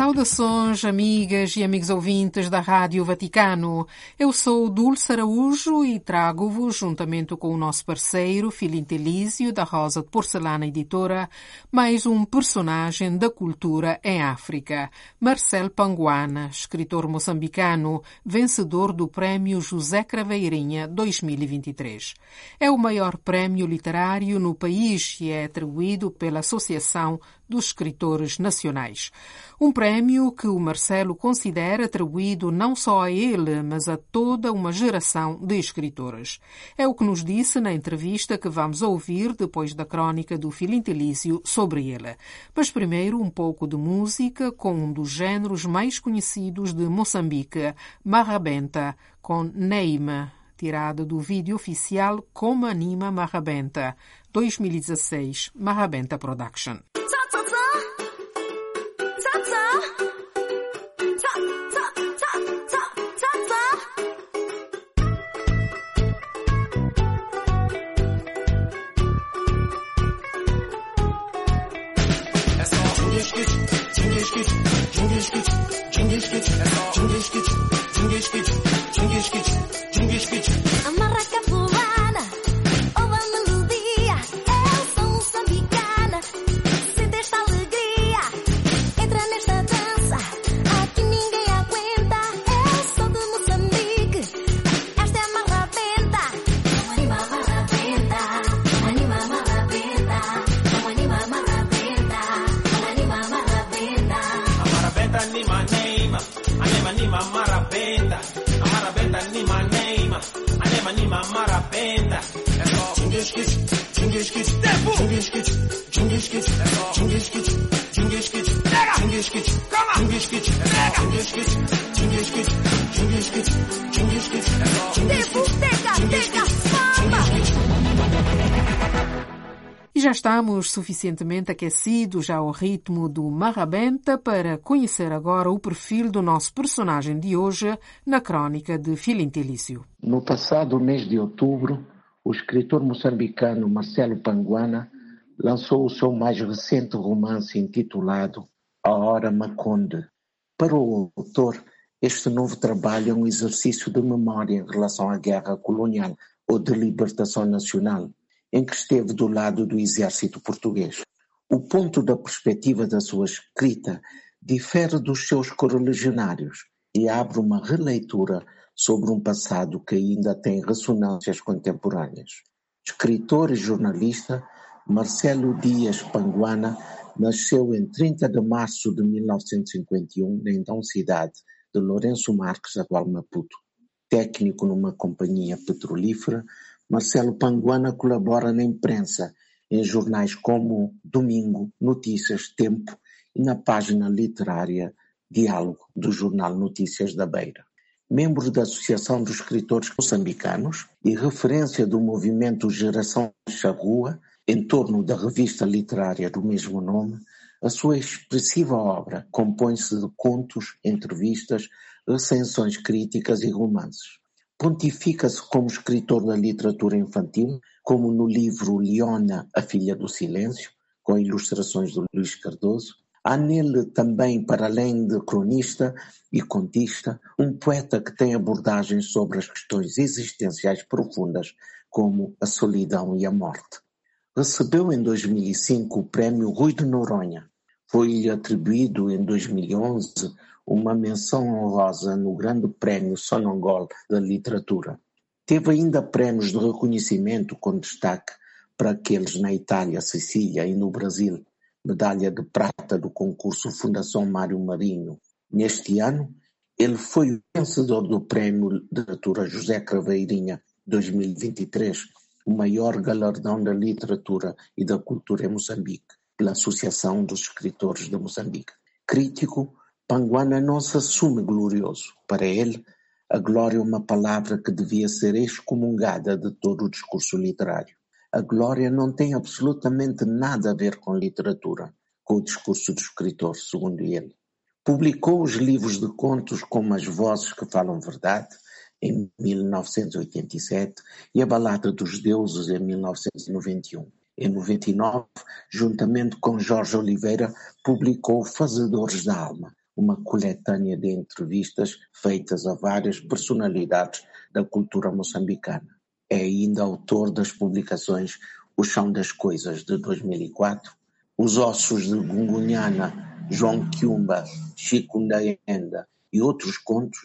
Saudações, amigas e amigos ouvintes da Rádio Vaticano. Eu sou Dulce Araújo e trago-vos, juntamente com o nosso parceiro Filinto Elísio, da Rosa de Porcelana Editora, mais um personagem da cultura em África, Marcel Panguana, escritor moçambicano, vencedor do Prémio José Craveirinha 2023. É o maior prémio literário no país e é atribuído pela Associação dos Escritores Nacionais. Um prémio que o Marcelo considera atribuído não só a ele, mas a toda uma geração de escritores. É o que nos disse na entrevista que vamos ouvir depois da crônica do Filintelício sobre ele. Mas primeiro um pouco de música com um dos géneros mais conhecidos de Moçambique, Marrabenta, com Neima, tirada do vídeo oficial Como Anima Marrabenta, 2016, Marrabenta Production. Cengiz Güç, Cengiz Güç, estamos suficientemente aquecidos ao ritmo do Marrabenta para conhecer agora o perfil do nosso personagem de hoje na crônica de Filintelício. No passado mês de outubro, o escritor moçambicano Marcelo Panguana lançou o seu mais recente romance intitulado A Hora Maconde. Para o autor, este novo trabalho é um exercício de memória em relação à guerra colonial ou de libertação nacional, em que esteve do lado do exército português. O ponto da perspectiva da sua escrita difere dos seus correligionários e abre uma releitura sobre um passado que ainda tem ressonâncias contemporâneas. Escritor e jornalista, Marcelo Dias Panguana nasceu em 30 de março de 1951 na então cidade de Lourenço Marques, atual Maputo. Técnico numa companhia petrolífera, Marcelo Panguana colabora na imprensa, em jornais como Domingo, Notícias, Tempo e na página literária Diálogo do jornal Notícias da Beira. Membro da Associação dos Escritores Moçambicanos e referência do movimento Geração Charrua, em torno da revista literária do mesmo nome, a sua expressiva obra compõe-se de contos, entrevistas, recensões críticas e romances. Pontifica-se como escritor da literatura infantil, como no livro Leona, a Filha do Silêncio, com ilustrações de Luís Cardoso. Há nele também, para além de cronista e contista, um poeta que tem abordagens sobre as questões existenciais profundas, como a solidão e a morte. Recebeu em 2005 o prémio Rui de Noronha. Foi-lhe atribuído em 2011 uma menção honrosa no Grande Prémio Sonangol da Literatura. Teve ainda prémios de reconhecimento com destaque para aqueles na Itália, Sicília e no Brasil, medalha de prata do concurso Fundação Mário Marinho. Neste ano, ele foi o vencedor do Prémio Literatura José Craveirinha 2023, o maior galardão da literatura e da cultura em Moçambique, pela Associação dos Escritores de Moçambique. Crítico, Panguana não se assume glorioso. Para ele, a glória é uma palavra que devia ser excomungada de todo o discurso literário. A glória não tem absolutamente nada a ver com literatura, com o discurso do escritor, segundo ele. Publicou os livros de contos como As Vozes que Falam Verdade, em 1987, e A Balada dos Deuses, em 1991. Em 99, juntamente com Jorge Oliveira, publicou Fazedores da Alma, uma coletânea de entrevistas feitas a várias personalidades da cultura moçambicana. É ainda autor das publicações O Chão das Coisas, de 2004, Os Ossos de Gungunhana, João Quiumba, Chico e outros contos,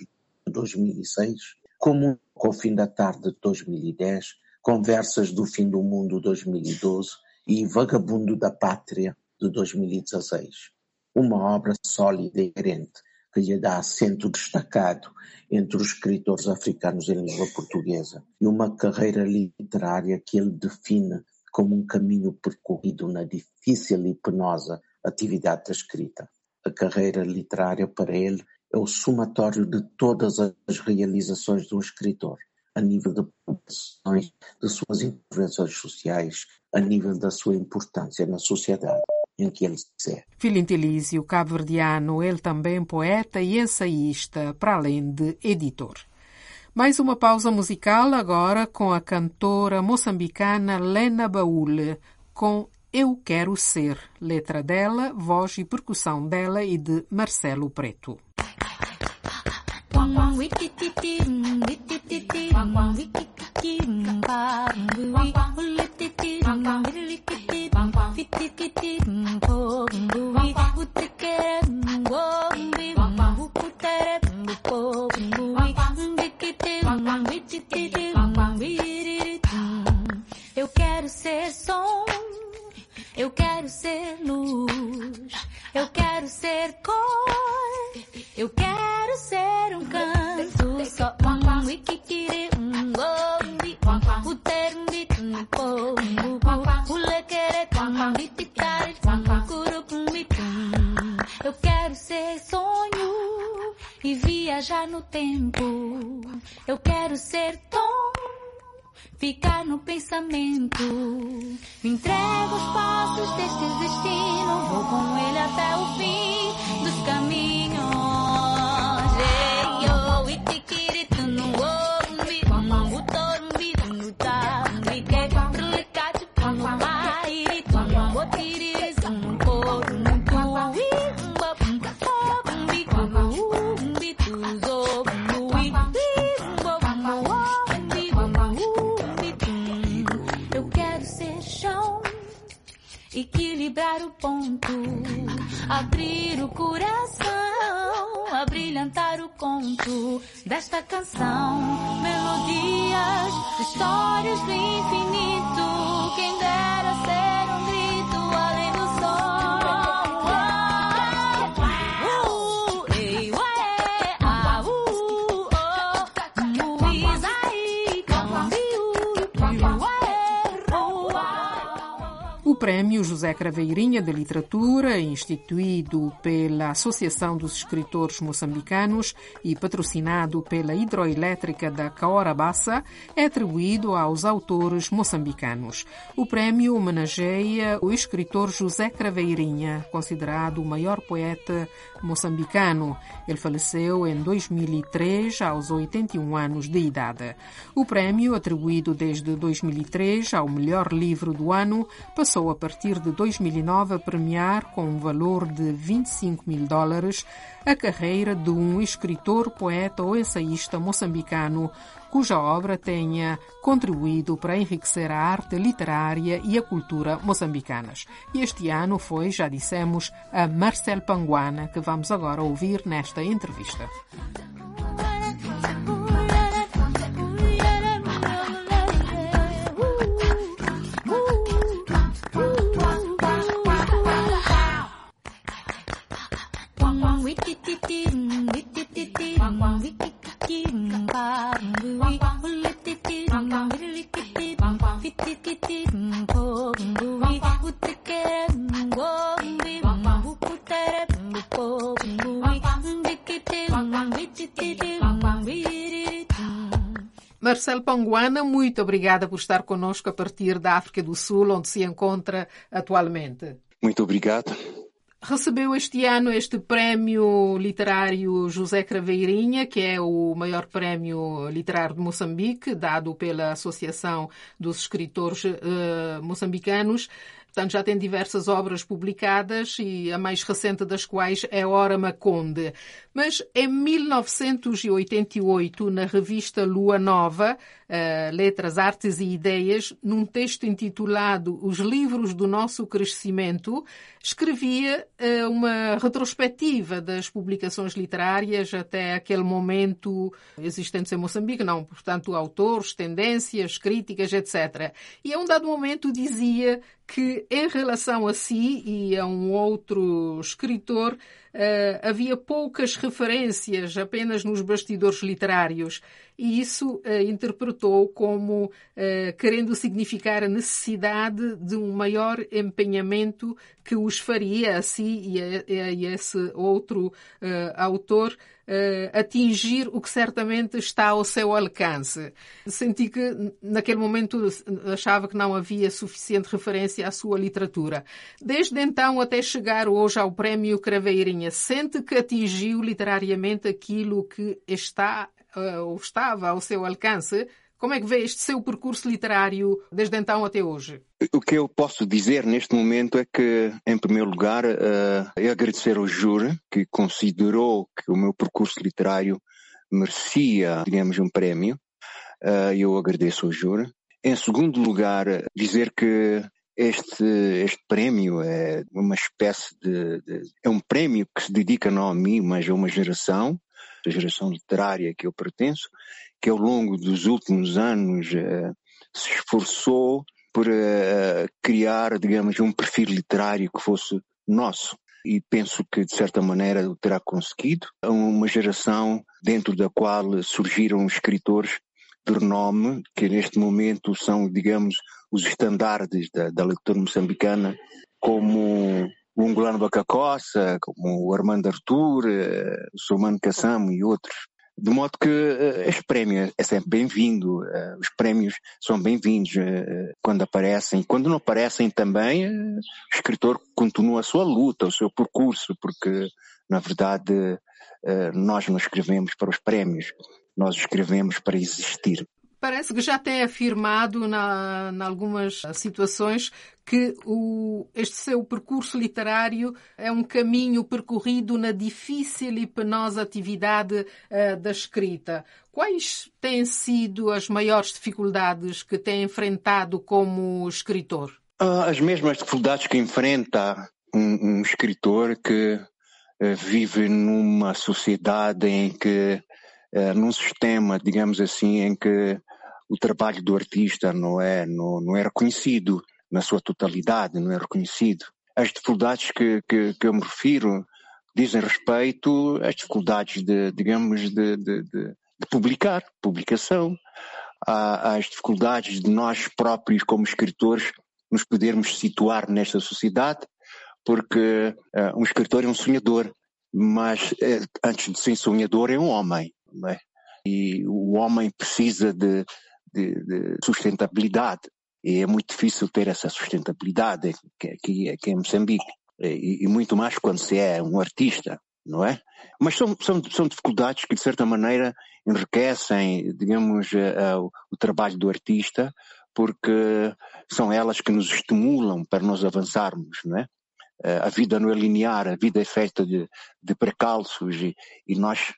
de 2006, como Com o Fim da Tarde, de 2010, Conversas do Fim do Mundo, 2012 e Vagabundo da Pátria, de 2016 uma obra sólida e coerente que lhe dá assento destacado entre os escritores africanos em língua portuguesa e uma carreira literária que ele define como um caminho percorrido na difícil e penosa atividade da escrita. A carreira literária para ele é o somatório de todas as realizações um escritor, a nível de publicações, de suas intervenções sociais, a nível da sua importância na sociedade em que ele se. Filintelísio cabo-verdiano, ele também poeta e ensaísta, para além de editor. Mais uma pausa musical agora com a cantora moçambicana Lena Baúle, com Eu Quero Ser, letra dela, voz e percussão dela e de Marcelo Preto. Eu quero ser som, eu quero ser luz, eu quero ser cor, eu quero ser um canto só. Um wikikiri, viajar no tempo. Eu quero ser tom ficar no pensamento. Me entrego aos passos deste destino, vou com ele até o fim dos caminhos. Ponto, abrir o coração, abrilhantar o conto desta canção. Melodias, histórias do infinito, quem O Prémio José Craveirinha de Literatura, instituído pela Associação dos Escritores Moçambicanos e patrocinado pela Hidroelétrica da Caora Bassa, é atribuído aos autores moçambicanos. O prémio homenageia o escritor José Craveirinha, considerado o maior poeta moçambicano. Ele faleceu em 2003, aos 81 anos de idade. O prémio, atribuído desde 2003 ao melhor livro do ano, passou a partir de 2009 a premiar com um valor de 25 mil dólares a carreira de um escritor, poeta ou ensaísta moçambicano cuja obra tenha contribuído para enriquecer a arte literária e a cultura moçambicanas. E este ano foi, já dissemos, a Marcel Panguana, que vamos agora ouvir nesta entrevista. Marcelo Panguana, muito obrigada por estar conosco a partir da África do Sul, onde se encontra atualmente. Muito obrigado. Recebeu este ano este prémio literário José Craveirinha, que é o maior prémio literário de Moçambique, dado pela Associação dos Escritores uh, Moçambicanos. Portanto, já tem diversas obras publicadas e a mais recente das quais é Hora Maconde. Mas em 1988, na revista Lua Nova, Letras, Artes e Ideias, num texto intitulado Os Livros do Nosso Crescimento, escrevia uh, uma retrospectiva das publicações literárias até aquele momento existentes em Moçambique, não, portanto, autores, tendências, críticas, etc. E a um dado momento dizia que, em relação a si e a um outro escritor, havia poucas referências apenas nos bastidores literários. E isso uh, interpretou como uh, querendo significar a necessidade de um maior empenhamento que os faria a si e a, a esse outro autor uh, atingir o que certamente está ao seu alcance. Senti que naquele momento achava que não havia suficiente referência à sua literatura. Desde então até chegar hoje ao Prémio Craveirinha, sente que atingiu literariamente aquilo que está uh, ou estava ao seu alcance? Como é que vê este seu percurso literário desde então até hoje? O que eu posso dizer neste momento é que, em primeiro lugar, uh, é agradecer ao júri que considerou que o meu percurso literário merecia, digamos, um prémio. Uh, eu agradeço ao júri. Em segundo lugar, dizer que este, este prémio é uma espécie de, de, É um prémio que se dedica não a mim, mas a uma geração, a geração literária que eu pertenço, que ao longo dos últimos anos uh, se esforçou por uh, criar, digamos, um perfil literário que fosse nosso. E penso que, de certa maneira, o terá conseguido. Uma geração dentro da qual surgiram escritores de renome, que neste momento são, digamos, os estandardes da, da leitura moçambicana, como o Ungolano Bacacossa, como o Armando Artur, eh, o Solmano Cassamo e outros. De modo que uh, este prémio é sempre bem-vindo, uh, os prémios são bem-vindos uh, quando aparecem. Quando não aparecem também, o escritor continua a sua luta, o seu percurso, porque, na verdade, nós não escrevemos para os prémios, nós escrevemos para existir. Parece que já tem afirmado na, em algumas situações que o, este seu percurso literário é um caminho percorrido na difícil e penosa atividade uh, da escrita. Quais têm sido as maiores dificuldades que tem enfrentado como escritor? Ah, as mesmas dificuldades que enfrenta um, um escritor que uh, vive numa sociedade em que Uh, num sistema, digamos assim, em que o trabalho do artista não é, não, não é reconhecido na sua totalidade, não é reconhecido. As dificuldades que, que, que eu me refiro dizem respeito às dificuldades de, digamos, de, de, de, de publicar, publicação, às dificuldades de nós próprios como escritores nos podermos situar nesta sociedade, porque uh, um escritor é um sonhador, mas uh, antes de ser sonhador é um homem, é? E o homem precisa de, de, de sustentabilidade. E é muito difícil ter essa sustentabilidade aqui, aqui em Moçambique. E, e, muito mais quando se é um artista, não é? Mas são, são, são dificuldades que, de certa maneira, enriquecem, digamos, uh, uh, o trabalho do artista, porque são elas que nos estimulam para nós avançarmos, não é? Uh, a vida não é linear, a vida é feita de, de precalços e, e nós,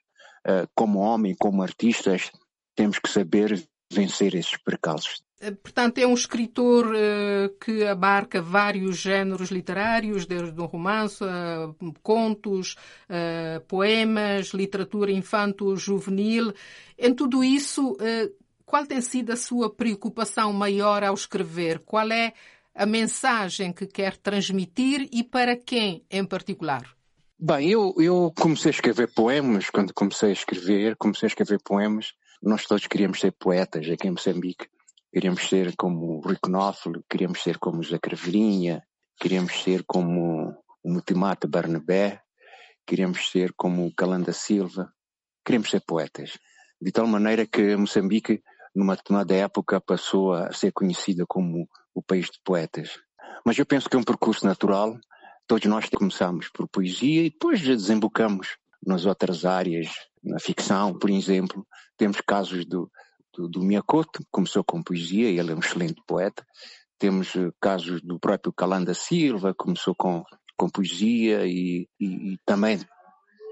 como homem, como artistas, temos que saber vencer esses percalços. Eh, portanto, é um escritor uh, que abarca vários géneros literários, desde um romance, uh, contos, uh, poemas, literatura infanto-juvenil. Em tudo isso, qual tem sido a sua preocupação maior ao escrever? Qual é a mensagem que quer transmitir e para quem em particular? Bem, eu, eu comecei a escrever poemas, quando comecei a escrever, comecei a escrever poemas nós todos queríamos ser poetas aqui em Moçambique. Queríamos ser como o Knopfler, queríamos ser como o José Cravelinha, queríamos ser como o Mutimata Barnabé, queríamos ser como o Calanda Silva. Queríamos ser poetas. De tal maneira que Moçambique, numa determinada época, passou a ser conhecida como o país de poetas. Mas eu penso que é um percurso natural todos nós começamos por poesia e depois desembocamos nas outras áreas, na ficção, por exemplo. Temos casos do, do, do Miyakoto, que começou com poesia, ele é um excelente poeta. Temos eh, casos do próprio Calanda Silva, que começou com, com poesia e, e, e também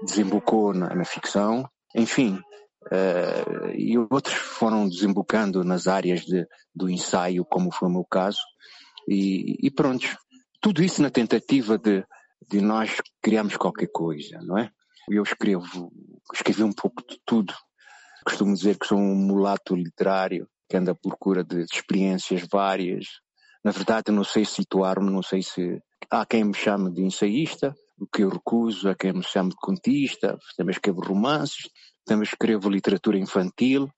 desembocou na, na ficção. Enfim, uh, e outros foram desembocando nas áreas de, do ensaio, como foi o meu caso. E, e pronto, tudo isso na tentativa de, de nós criarmos qualquer coisa, não é? Eu escrevo, escrevi um pouco de tudo. Costumo dizer que sou um mulato literário que anda à procura de experiências várias. Na verdade, não sei situar-me, não sei se há quem me chame de ensaísta, o que eu recuso, há quem me chame de contista, também escrevo romances, também escrevo literatura infantil.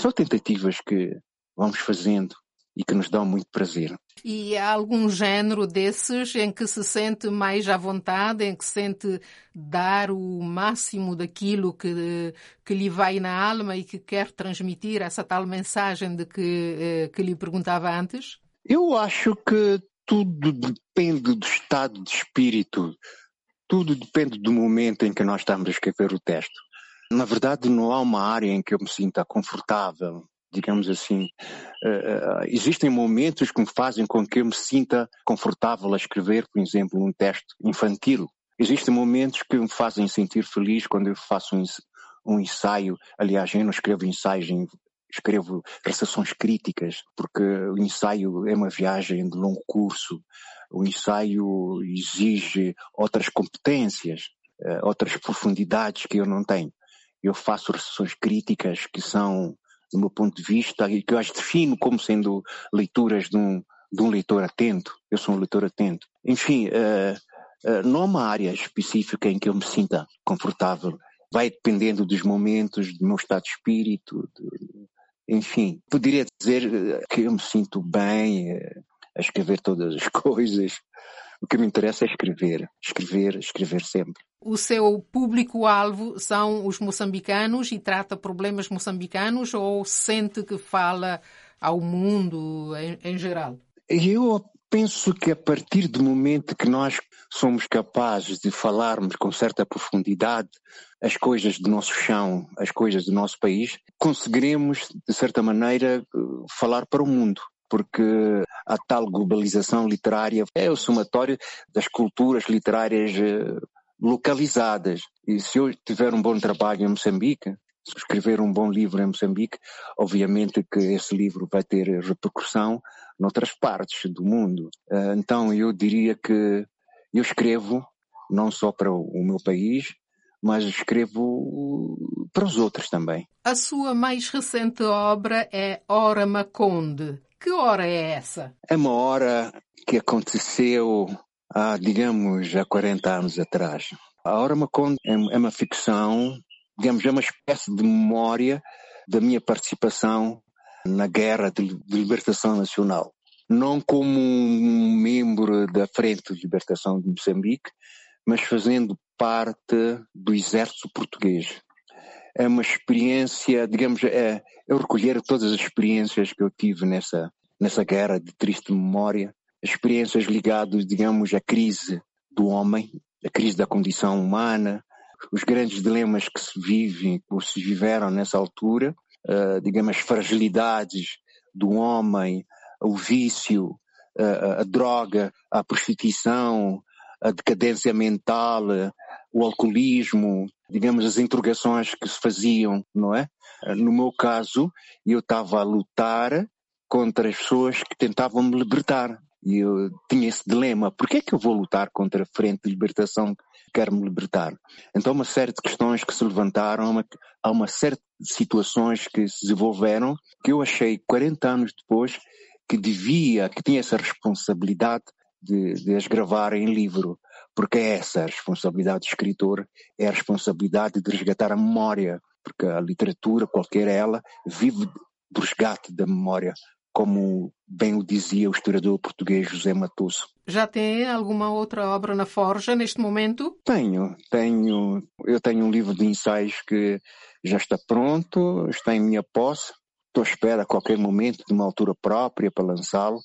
São tentativas que vamos fazendo e que nos dão muito prazer. E há algum género desses em que se sente mais à vontade, em que sente dar o máximo daquilo que, que lhe vai na alma e que quer transmitir essa tal mensagem de que, eh, que lhe perguntava antes? Eu acho que tudo depende do estado de espírito, tudo depende do momento em que nós estamos a escrever o texto. Na verdade, não há uma área em que eu me sinta confortável digamos assim. Uh, existem momentos que me fazem com que eu me sinta confortável a escrever, por exemplo, um texto infantil. Existem momentos que me fazem sentir feliz quando eu faço um, um ensaio. Aliás, eu não escrevo ensaios, escrevo recepções críticas, porque o ensaio é uma viagem de longo curso. O ensaio exige outras competências, uh, outras profundidades que eu não tenho. Eu faço recepções críticas que são do meu ponto de vista, e que eu as defino como sendo leituras de um, de um leitor atento. Eu sou um leitor atento. Enfim, uh, uh, não há uma área específica em que eu me sinta confortável. Vai dependendo dos momentos, do meu estado de espírito. De, enfim, poderia dizer que eu me sinto bem uh, a escrever todas as coisas. O que me interessa é escrever, escrever, escrever sempre. O seu público-alvo são os moçambicanos e trata problemas moçambicanos ou sente que fala ao mundo em, em geral? Eu penso que a partir do momento que nós somos capazes de falarmos com certa profundidade as coisas do nosso chão, as coisas do nosso país, conseguiremos, de certa maneira, falar para o mundo porque a tal globalização literária é o somatório das culturas literárias eh, localizadas. E se eu tiver um bom trabalho em Moçambique, se escrever um bom livro em Moçambique, obviamente que esse livro vai ter repercussão noutras partes do mundo. Eh, então eu diria que eu escrevo não só para o meu país, mas escrevo para os outros também. A sua mais recente obra é Hora Maconde. Que hora é essa? É uma hora que aconteceu há, digamos, há 40 anos atrás. A Hora Maconde é, é uma ficção, digamos, é uma espécie de memória da minha participação na Guerra de, Libertação Nacional. Não como um membro da Frente de Libertação de Moçambique, mas fazendo parte do exército português. É uma experiência, digamos, é, é recolher todas as experiências que eu tive nessa, nessa guerra de triste memória experiências ligadas, digamos, à crise do homem, à crise da condição humana, os grandes dilemas que se vivem, ou se viveram nessa altura, uh, digamos, as fragilidades do homem, o vício, uh, a droga, a prostituição, a decadência mental, o alcoolismo, digamos, as interrogações que se faziam, não é? No meu caso, eu estava a lutar contra as pessoas que tentavam me libertar. E eu tinha esse dilema, por que é que eu vou lutar contra a frente de libertação que quer me libertar? Então uma série de questões que se levantaram, uma, há uma série de situações que se desenvolveram que eu achei 40 anos depois que devia, que tinha essa responsabilidade de, de as gravar em livro, porque é essa a responsabilidade do escritor, é a responsabilidade de resgatar a memória, porque a literatura, qualquer ela, vive do resgate da memória como bem o dizia o historiador português José Matoso. Já tem alguma outra obra na forja neste momento? Tenho, tenho. Eu tenho um livro de ensaios que já está pronto, está em minha posse. Estou à espera a qualquer momento de uma altura própria para lançá-lo.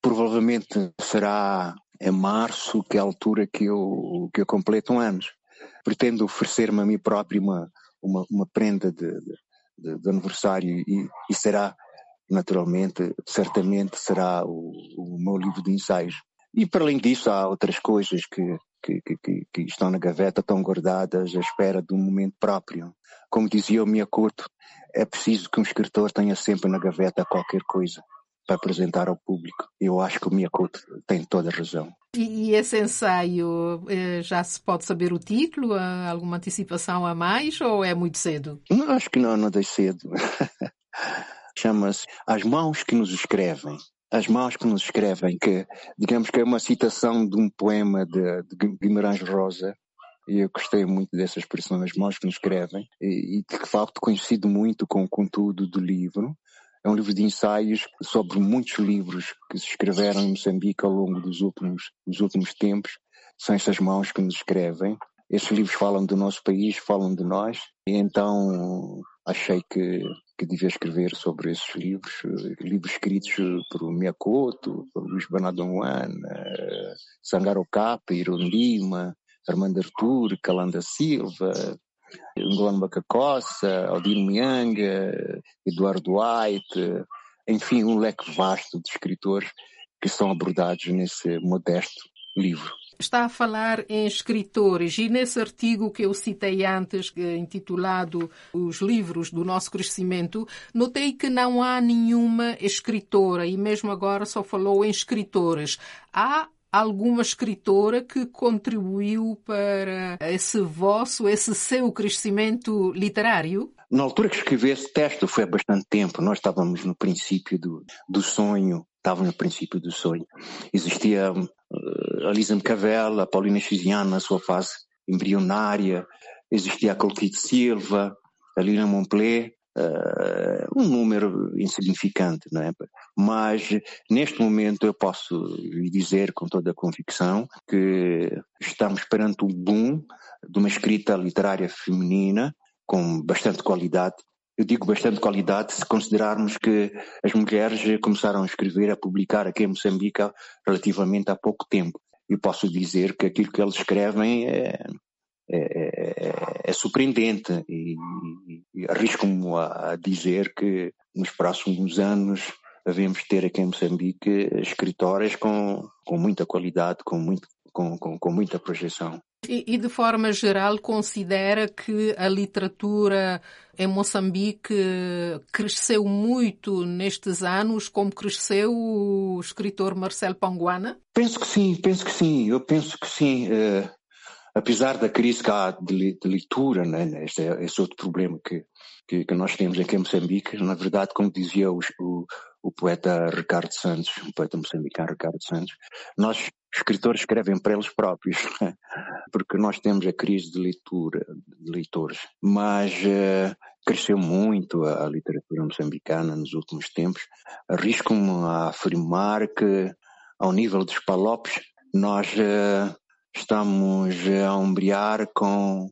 Provavelmente será em março, que é a altura que eu, que eu completo um ano. Pretendo oferecer-me a mim próprio uma, uma, uma prenda de, de, de aniversário e, e, será, naturalmente, certamente será o, o meu livro de ensaios. E para além disso há outras coisas que, que, que, que, estão na gaveta, estão guardadas à espera de um momento próprio. Como dizia o Miyakoto, é preciso que um escritor tenha sempre na gaveta qualquer coisa para apresentar ao público. Eu acho que o Miyakoto tem toda a razão. E, e esse ensaio, eh, já se pode saber o título? Há alguma antecipação a mais ou é muito cedo? Não, acho que não, não é cedo. Chama-se As Mãos que Nos Escrevem. As Mãos que Nos Escrevem, que digamos que é uma citação de um poema de, de Guimarães Rosa, e eu gostei muito dessa expressão, as mãos que nos escrevem, e, e de facto conhecido muito com o conteúdo do livro, é um livro de ensaios sobre muitos livros que se escreveram em Moçambique ao longo dos últimos, dos últimos tempos. São essas mãos que nos escrevem. Esses livros falam do nosso país, falam de nós. E então achei que, que devia escrever sobre esses livros, livros escritos por Miyakoto, por Luís Bernardo Juana, Sangaro Capa, Irondima, Armando Artur, Calanda Silva, Ngolano Bacacossa, Odino Mianga, Eduardo White, enfim, um leque vasto de escritores que são abordados nesse modesto livro. Está a falar em escritores e nesse artigo que eu citei antes, é intitulado Os Livros do Nosso Crescimento, notei que não há nenhuma escritora e mesmo agora só falou em escritores. Há alguma escritora que contribuiu para esse vosso, esse seu crescimento literário? Na altura que escrevi esse texto foi há bastante tempo. Nós estávamos no princípio do, do sonho, estávamos no princípio do sonho. Existia uh, a Lisa Mcavel, a Paulina Chiziana na sua fase embrionária, existia a Colquite Silva, a Lina Montpellier, uh, um número insignificante, não é? Mas neste momento eu posso lhe dizer com toda a convicção que estamos perante um boom de uma escrita literária feminina com bastante qualidade. Eu digo bastante qualidade se considerarmos que as mulheres começaram a escrever, a publicar aqui em Moçambique relativamente há pouco tempo. E posso dizer que aquilo que eles escrevem é, é, é, é surpreendente e, e arrisco-me a, dizer que nos próximos anos devemos ter aqui em Moçambique escritórias com, com muita qualidade, com, muito, com, com, com muita projeção. E, e, de forma geral, considera que a literatura em Moçambique cresceu muito nestes anos, como cresceu o escritor Marcelo Panguana? Penso que sim, penso que sim. Eu penso que sim. Uh, apesar da crise que há de, de leitura, né, este é esse outro problema que, que, que, nós temos aqui em Moçambique, na verdade, como dizia o, o, o poeta Ricardo Santos, o poeta moçambicano Ricardo Santos, nós escritores escrevem para eles próprios, né, porque nós temos a crise de leitura, de leitores, mas uh, cresceu muito a, a literatura moçambicana nos últimos tempos. Arrisco-me a afirmar que, ao nível dos palopes, nós uh, estamos a ombrear com,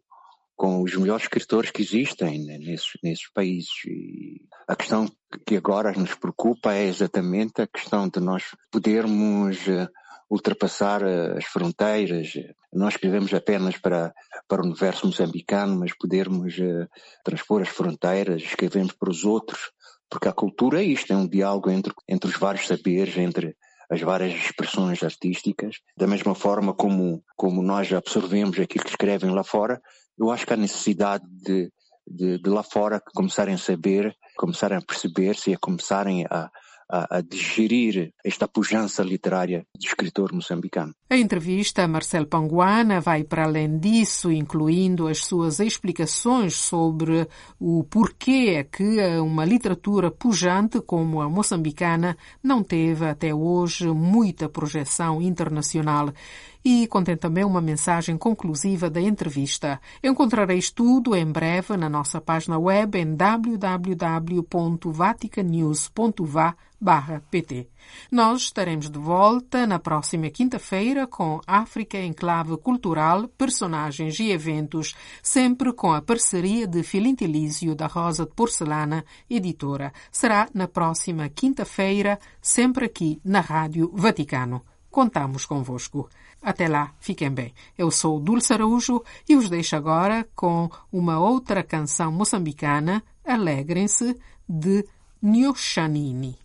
com os melhores escritores que existem nesses, nesses países. E a questão que agora nos preocupa é exatamente a questão de nós podermos eh, ultrapassar eh, as fronteiras. Não escrevemos apenas para, para o universo moçambicano, mas podermos uh, transpor as fronteiras, escrevemos para os outros, porque a cultura é isto, é um diálogo entre, entre os vários saberes, entre as várias expressões artísticas, da mesma forma como, como nós absorvemos aquilo que escrevem lá fora, eu acho que há necessidade de, de, de lá fora começarem a saber, começarem a perceber-se e a começarem a, a, a digerir esta pujança literária do escritor moçambicano. A entrevista a Marcelo Panguana vai para além disso, incluindo as suas explicações sobre o porquê é que uma literatura pujante como a moçambicana não teve até hoje muita projeção internacional e contém também uma mensagem conclusiva da entrevista. Encontrareis tudo em breve na nossa página web em www.vaticanews.va pt. Nós estaremos de volta na próxima quinta-feira com África em Clave Cultural, personagens e eventos, sempre com a parceria de Filintilísio da Rosa de Porcelana, editora. Será na próxima quinta-feira, sempre aqui na Rádio Vaticano. Contamos convosco. Até lá, fiquem bem. Eu sou Dulce Araújo e os deixo agora com uma outra canção moçambicana, Alegrem-se, de Nhoxanini.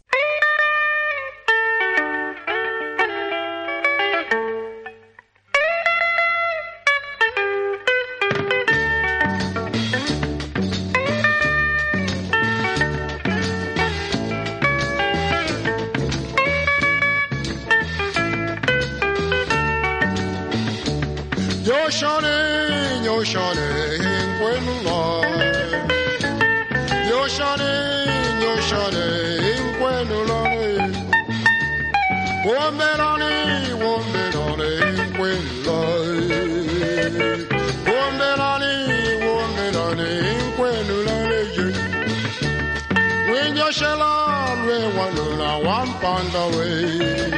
underway.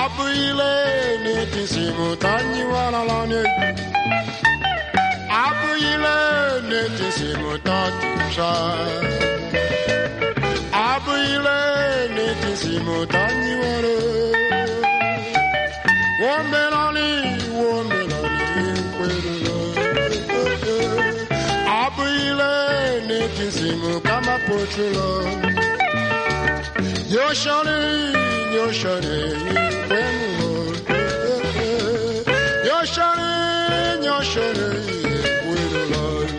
Abrile ni tisimu tanyi wanalani. Abrile ni tisimu tatusha. Abrile ni tisimu tanyi wale. Wombelani, wombelani, kwerulo. Abrile ni tisimu kama pochulo. You're shining, you're shining when You're shining, you're shining with the Lord.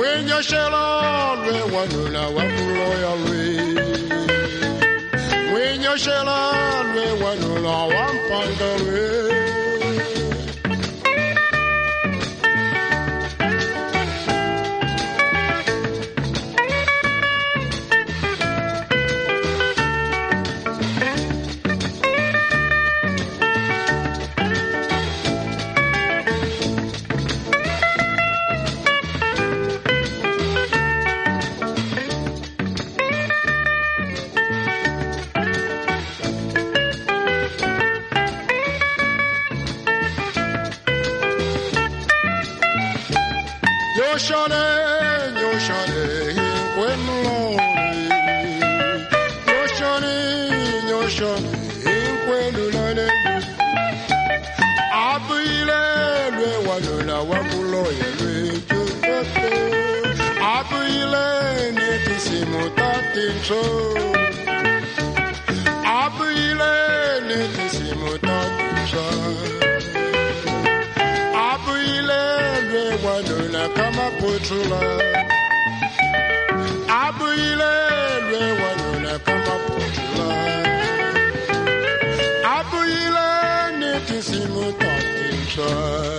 When you're shining, we want to know what loyalty. When you're shining, we want to know what Lord.